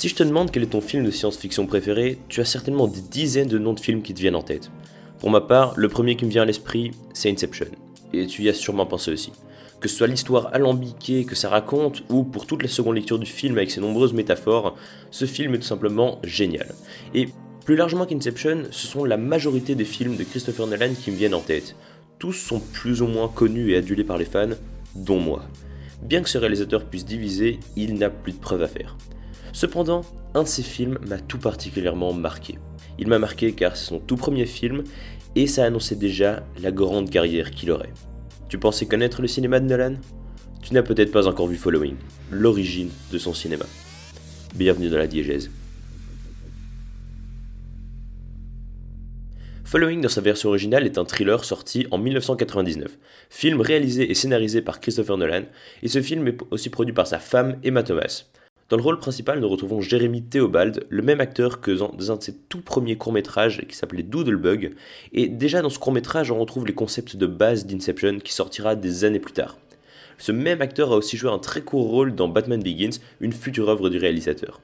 Si je te demande quel est ton film de science-fiction préféré, tu as certainement des dizaines de noms de films qui te viennent en tête. Pour ma part, le premier qui me vient à l'esprit, c'est Inception. Et tu y as sûrement pensé aussi. Que ce soit l'histoire alambiquée que ça raconte, ou pour toute la seconde lecture du film avec ses nombreuses métaphores, ce film est tout simplement génial. Et plus largement qu'Inception, ce sont la majorité des films de Christopher Nolan qui me viennent en tête. Tous sont plus ou moins connus et adulés par les fans, dont moi. Bien que ce réalisateur puisse diviser, il n'a plus de preuves à faire. Cependant, un de ses films m'a tout particulièrement marqué. Il m'a marqué car c'est son tout premier film et ça annonçait déjà la grande carrière qu'il aurait. Tu pensais connaître le cinéma de Nolan? Tu n'as peut-être pas encore vu Following, l'origine de son cinéma. Bienvenue dans la diégèse. Following dans sa version originale est un thriller sorti en 1999, film réalisé et scénarisé par Christopher Nolan, et ce film est aussi produit par sa femme Emma Thomas. Dans le rôle principal, nous retrouvons Jérémy Theobald, le même acteur que dans un de ses tout premiers courts-métrages qui s'appelait Doodlebug, et déjà dans ce court-métrage, on retrouve les concepts de base d'Inception qui sortira des années plus tard. Ce même acteur a aussi joué un très court rôle dans Batman Begins, une future œuvre du réalisateur.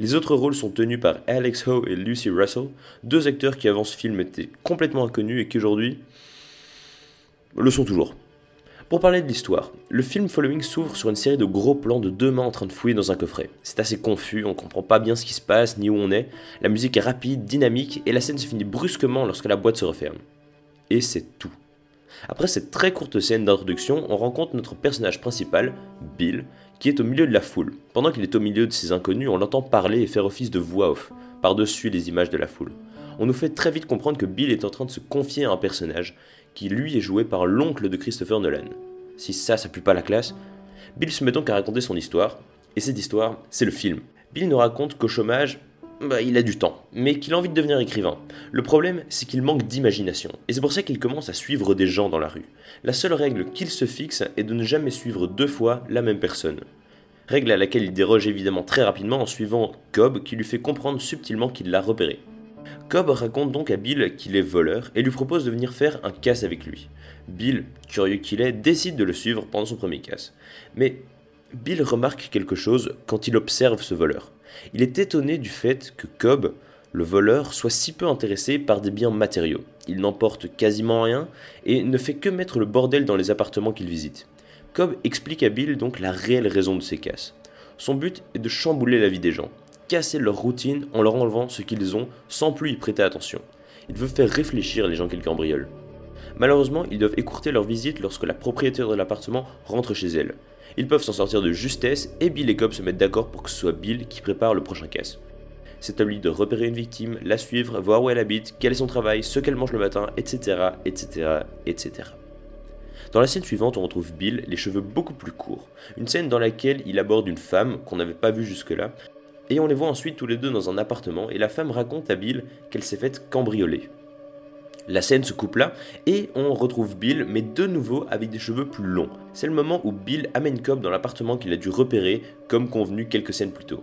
Les autres rôles sont tenus par Alex Ho et Lucy Russell, deux acteurs qui avant ce film étaient complètement inconnus et qui aujourd'hui le sont toujours. Pour parler de l'histoire, le film Following s'ouvre sur une série de gros plans de deux mains en train de fouiller dans un coffret. C'est assez confus, on comprend pas bien ce qui se passe ni où on est, la musique est rapide, dynamique et la scène se finit brusquement lorsque la boîte se referme. Et c'est tout. Après cette très courte scène d'introduction, on rencontre notre personnage principal, Bill, qui est au milieu de la foule. Pendant qu'il est au milieu de ces inconnus, on l'entend parler et faire office de voix off, par-dessus les images de la foule. On nous fait très vite comprendre que Bill est en train de se confier à un personnage, qui lui est joué par l'oncle de Christopher Nolan. Si ça, ça pue pas la classe. Bill se met donc à raconter son histoire, et cette histoire, c'est le film. Bill nous raconte qu'au chômage, bah, il a du temps, mais qu'il a envie de devenir écrivain. Le problème, c'est qu'il manque d'imagination, et c'est pour ça qu'il commence à suivre des gens dans la rue. La seule règle qu'il se fixe est de ne jamais suivre deux fois la même personne. Règle à laquelle il déroge évidemment très rapidement en suivant Cobb qui lui fait comprendre subtilement qu'il l'a repéré. Cobb raconte donc à Bill qu'il est voleur et lui propose de venir faire un casse avec lui. Bill, curieux qu'il est, décide de le suivre pendant son premier casse. Mais Bill remarque quelque chose quand il observe ce voleur. Il est étonné du fait que Cobb, le voleur, soit si peu intéressé par des biens matériaux. Il n'emporte quasiment rien et ne fait que mettre le bordel dans les appartements qu'il visite. Cobb explique à Bill donc la réelle raison de ses casses. Son but est de chambouler la vie des gens casser leur routine en leur enlevant ce qu'ils ont sans plus y prêter attention. Il veut faire réfléchir les gens qu'ils cambriolent. Malheureusement, ils doivent écourter leur visite lorsque la propriétaire de l'appartement rentre chez elle. Ils peuvent s'en sortir de justesse et Bill et Cobb se mettent d'accord pour que ce soit Bill qui prépare le prochain casse. C'est à lui de repérer une victime, la suivre, voir où elle habite, quel est son travail, ce qu'elle mange le matin, etc., etc., etc. Dans la scène suivante, on retrouve Bill, les cheveux beaucoup plus courts. Une scène dans laquelle il aborde une femme qu'on n'avait pas vue jusque-là, et on les voit ensuite tous les deux dans un appartement et la femme raconte à Bill qu'elle s'est faite cambrioler. La scène se coupe là et on retrouve Bill, mais de nouveau avec des cheveux plus longs. C'est le moment où Bill amène Cobb dans l'appartement qu'il a dû repérer comme convenu quelques scènes plus tôt.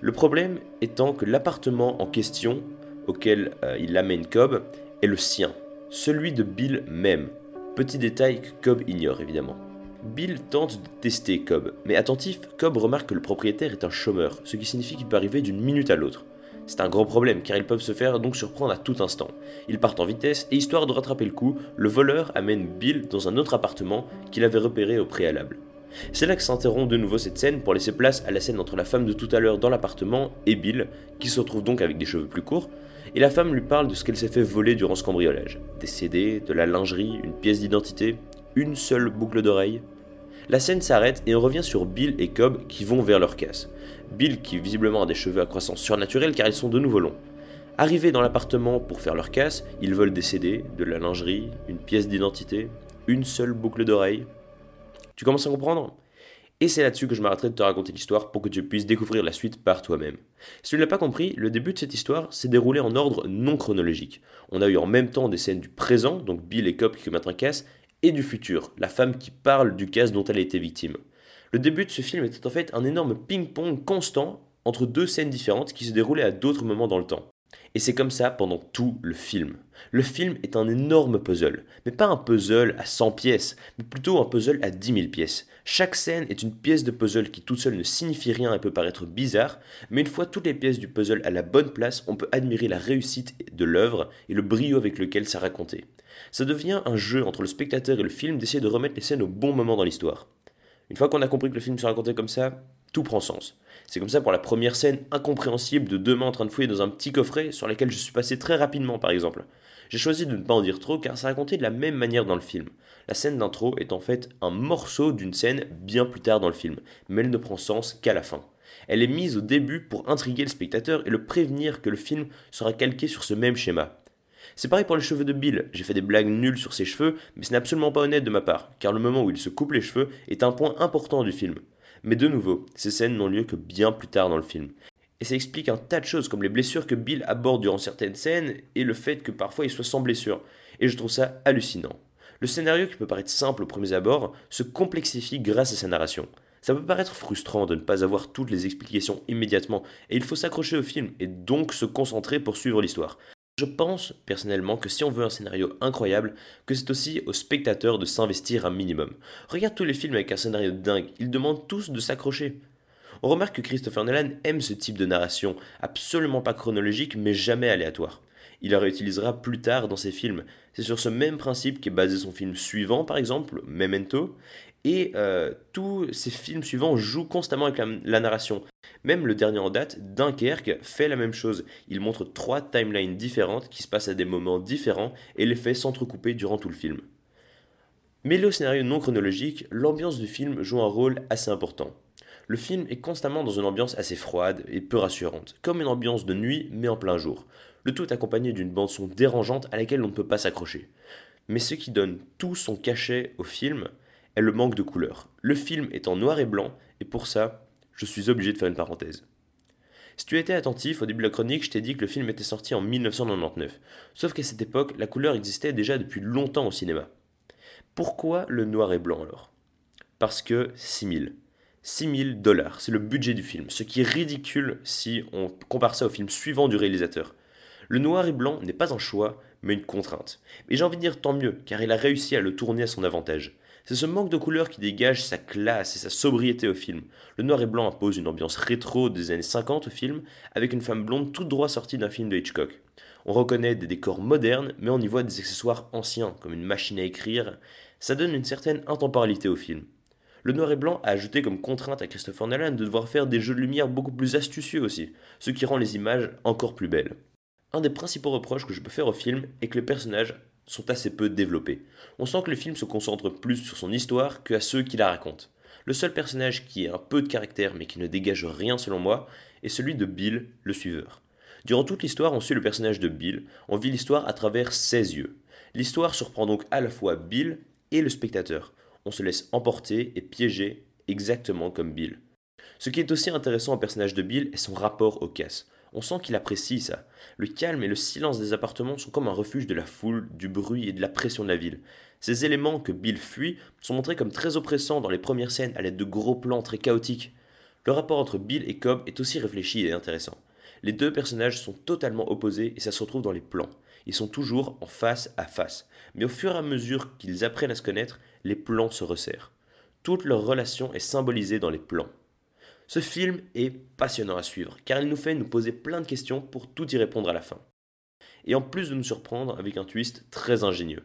Le problème étant que l'appartement en question auquel euh, il amène Cobb est le sien, celui de Bill même. Petit détail que Cobb ignore évidemment. Bill tente de tester Cobb, mais attentif, Cobb remarque que le propriétaire est un chômeur, ce qui signifie qu'il peut arriver d'une minute à l'autre. C'est un grand problème car ils peuvent se faire donc surprendre à tout instant. Ils partent en vitesse et histoire de rattraper le coup, le voleur amène Bill dans un autre appartement qu'il avait repéré au préalable. C'est là que s'interrompt de nouveau cette scène pour laisser place à la scène entre la femme de tout à l'heure dans l'appartement et Bill, qui se retrouve donc avec des cheveux plus courts, et la femme lui parle de ce qu'elle s'est fait voler durant ce cambriolage. Des CD, de la lingerie, une pièce d'identité, une seule boucle d'oreille. La scène s'arrête et on revient sur Bill et Cobb qui vont vers leur casse. Bill qui visiblement a des cheveux à croissance surnaturelle car ils sont de nouveau longs. Arrivés dans l'appartement pour faire leur casse, ils veulent des CD, de la lingerie, une pièce d'identité, une seule boucle d'oreille. Tu commences à comprendre? Et c'est là-dessus que je m'arrêterai de te raconter l'histoire pour que tu puisses découvrir la suite par toi-même. Si tu ne l'as pas compris, le début de cette histoire s'est déroulé en ordre non chronologique. On a eu en même temps des scènes du présent, donc Bill et Cobb qui commettent un casse, et du futur, la femme qui parle du casse dont elle été victime. Le début de ce film était en fait un énorme ping-pong constant entre deux scènes différentes qui se déroulaient à d'autres moments dans le temps. Et c'est comme ça pendant tout le film. Le film est un énorme puzzle, mais pas un puzzle à 100 pièces, mais plutôt un puzzle à 10 000 pièces. Chaque scène est une pièce de puzzle qui toute seule ne signifie rien et peut paraître bizarre, mais une fois toutes les pièces du puzzle à la bonne place, on peut admirer la réussite de l'œuvre et le brio avec lequel ça raconté. Ça devient un jeu entre le spectateur et le film d'essayer de remettre les scènes au bon moment dans l'histoire. Une fois qu'on a compris que le film se racontait comme ça, tout prend sens. C'est comme ça pour la première scène incompréhensible de deux mains en train de fouiller dans un petit coffret sur lequel je suis passé très rapidement par exemple. J'ai choisi de ne pas en dire trop car ça raconté de la même manière dans le film. La scène d'intro est en fait un morceau d'une scène bien plus tard dans le film, mais elle ne prend sens qu'à la fin. Elle est mise au début pour intriguer le spectateur et le prévenir que le film sera calqué sur ce même schéma. C'est pareil pour les cheveux de Bill, j'ai fait des blagues nulles sur ses cheveux, mais ce n'est absolument pas honnête de ma part, car le moment où il se coupe les cheveux est un point important du film. Mais de nouveau, ces scènes n'ont lieu que bien plus tard dans le film. Et ça explique un tas de choses, comme les blessures que Bill aborde durant certaines scènes, et le fait que parfois il soit sans blessure. Et je trouve ça hallucinant. Le scénario qui peut paraître simple au premier abord se complexifie grâce à sa narration. Ça peut paraître frustrant de ne pas avoir toutes les explications immédiatement, et il faut s'accrocher au film, et donc se concentrer pour suivre l'histoire. Je pense personnellement que si on veut un scénario incroyable, que c'est aussi au spectateur de s'investir un minimum. Regarde tous les films avec un scénario dingue, ils demandent tous de s'accrocher. On remarque que Christopher Nolan aime ce type de narration, absolument pas chronologique mais jamais aléatoire. Il la réutilisera plus tard dans ses films. C'est sur ce même principe qu'est basé son film suivant, par exemple, Memento, et euh, tous ces films suivants jouent constamment avec la, narration. Même le dernier en date, Dunkerque, fait la même chose. Il montre trois timelines différentes qui se passent à des moments différents et les fait s'entrecouper durant tout le film. Mêlé au scénario non chronologique, l'ambiance du film joue un rôle assez important. Le film est constamment dans une ambiance assez froide et peu rassurante, comme une ambiance de nuit mais en plein jour. Le tout accompagné d'une bande-son dérangeante à laquelle on ne peut pas s'accrocher. Mais ce qui donne tout son cachet au film, est le manque de couleur. Le film est en noir et blanc, et pour ça, je suis obligé de faire une parenthèse. Si tu étais attentif, au début de la chronique, je t'ai dit que le film était sorti en 1999. Sauf qu'à cette époque, la couleur existait déjà depuis longtemps au cinéma. Pourquoi le noir et blanc alors? Parce que 6000. 6000 dollars, c'est le budget du film, ce qui est ridicule si on compare ça au film suivant du réalisateur. Le noir et blanc n'est pas un choix, mais une contrainte. Et j'ai envie de dire tant mieux, car il a réussi à le tourner à son avantage. C'est ce manque de couleur qui dégage sa classe et sa sobriété au film. Le noir et blanc impose une ambiance rétro des années 50 au film, avec une femme blonde tout droit sortie d'un film de Hitchcock. On reconnaît des décors modernes, mais on y voit des accessoires anciens, comme une machine à écrire. Ça donne une certaine intemporalité au film. Le noir et blanc a ajouté comme contrainte à Christopher Nolan de devoir faire des jeux de lumière beaucoup plus astucieux aussi, ce qui rend les images encore plus belles. Un des principaux reproches que je peux faire au film est que les personnages sont assez peu développés. On sent que le film se concentre plus sur son histoire que à ceux qui la racontent. Le seul personnage qui a un peu de caractère mais qui ne dégage rien selon moi est celui de Bill, le suiveur. Durant toute l'histoire, on suit le personnage de Bill, on vit l'histoire à travers ses yeux. L'histoire surprend donc à la fois Bill et le spectateur. On se laisse emporter et piéger exactement comme Bill. Ce qui est aussi intéressant au personnage de Bill est son rapport au casse. On sent qu'il apprécie ça. Le calme et le silence des appartements sont comme un refuge de la foule, du bruit et de la pression de la ville. Ces éléments que Bill fuit sont montrés comme très oppressants dans les premières scènes à l'aide de gros plans très chaotiques. Le rapport entre Bill et Cobb est aussi réfléchi et intéressant. Les deux personnages sont totalement opposés et ça se retrouve dans les plans. Ils sont toujours en face à face. Mais au fur et à mesure qu'ils apprennent à se connaître, les plans se resserrent. Toute leur relation est symbolisée dans les plans. Ce film est passionnant à suivre, car il nous fait nous poser plein de questions pour tout y répondre à la fin. Et en plus de nous surprendre avec un twist très ingénieux.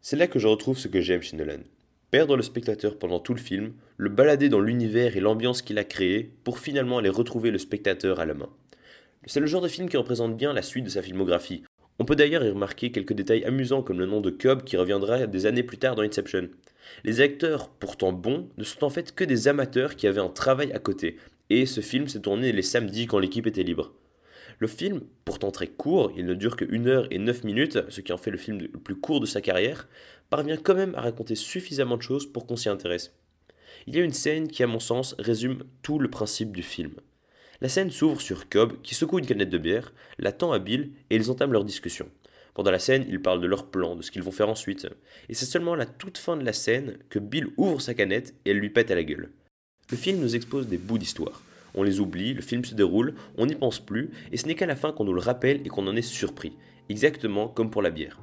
C'est là que je retrouve ce que j'aime chez Nolan. Perdre le spectateur pendant tout le film, le balader dans l'univers et l'ambiance qu'il a créé, pour finalement aller retrouver le spectateur à la main. C'est le genre de film qui représente bien la suite de sa filmographie. On peut d'ailleurs y remarquer quelques détails amusants comme le nom de Cobb qui reviendra des années plus tard dans Inception. Les acteurs, pourtant bons, ne sont en fait que des amateurs qui avaient un travail à côté, et ce film s'est tourné les samedis quand l'équipe était libre. Le film, pourtant très court, il ne dure que 1 heure et 9 minutes, ce qui en fait le film le plus court de sa carrière, parvient quand même à raconter suffisamment de choses pour qu'on s'y intéresse. Il y a une scène qui, à mon sens, résume tout le principe du film. La scène s'ouvre sur Cobb qui secoue une canette de bière, l'attend à Bill et ils entament leur discussion. Pendant la scène, ils parlent de leur plan, de ce qu'ils vont faire ensuite. Et c'est seulement à la toute fin de la scène que Bill ouvre sa canette et elle lui pète à la gueule. Le film nous expose des bouts d'histoire. On les oublie, le film se déroule, on n'y pense plus, et ce n'est qu'à la fin qu'on nous le rappelle et qu'on en est surpris, exactement comme pour la bière.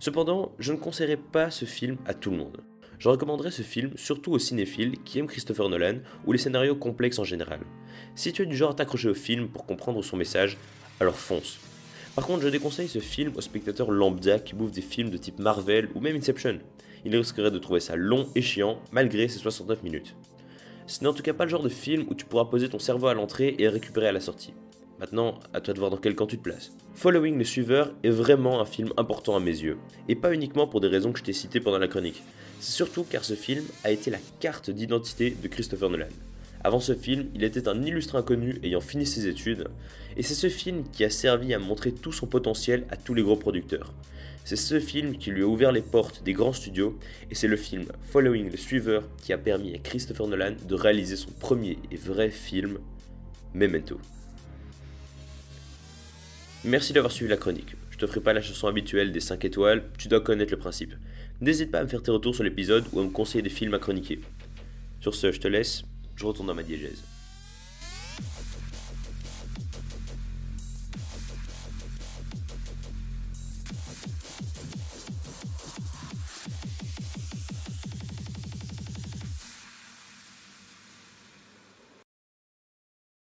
Cependant, je ne conseillerais pas ce film à tout le monde. Je recommanderais ce film surtout aux cinéphiles qui aiment Christopher Nolan ou les scénarios complexes en général. Si tu es du genre à t'accrocher au film pour comprendre son message, alors fonce. Par contre, je déconseille ce film aux spectateurs lambda qui bouffent des films de type Marvel ou même Inception. Ils risqueraient de trouver ça long et chiant malgré ses 69 minutes. Ce n'est en tout cas pas le genre de film où tu pourras poser ton cerveau à l'entrée et récupérer à la sortie. Maintenant, à toi de voir dans quel camp tu te places. Following le suiveur est vraiment un film important à mes yeux, et pas uniquement pour des raisons que je t'ai citées pendant la chronique. C'est surtout car ce film a été la carte d'identité de Christopher Nolan. Avant ce film, il était un illustre inconnu ayant fini ses études, et c'est ce film qui a servi à montrer tout son potentiel à tous les gros producteurs. C'est ce film qui lui a ouvert les portes des grands studios, et c'est le film Following le Suiveur qui a permis à Christopher Nolan de réaliser son premier et vrai film, Memento. Merci d'avoir suivi la chronique. Je te ferai pas la chanson habituelle des 5 étoiles, tu dois connaître le principe. N'hésite pas à me faire tes retours sur l'épisode ou à me conseiller des films à chroniquer. Sur ce, je te laisse, je retourne dans ma diégèse.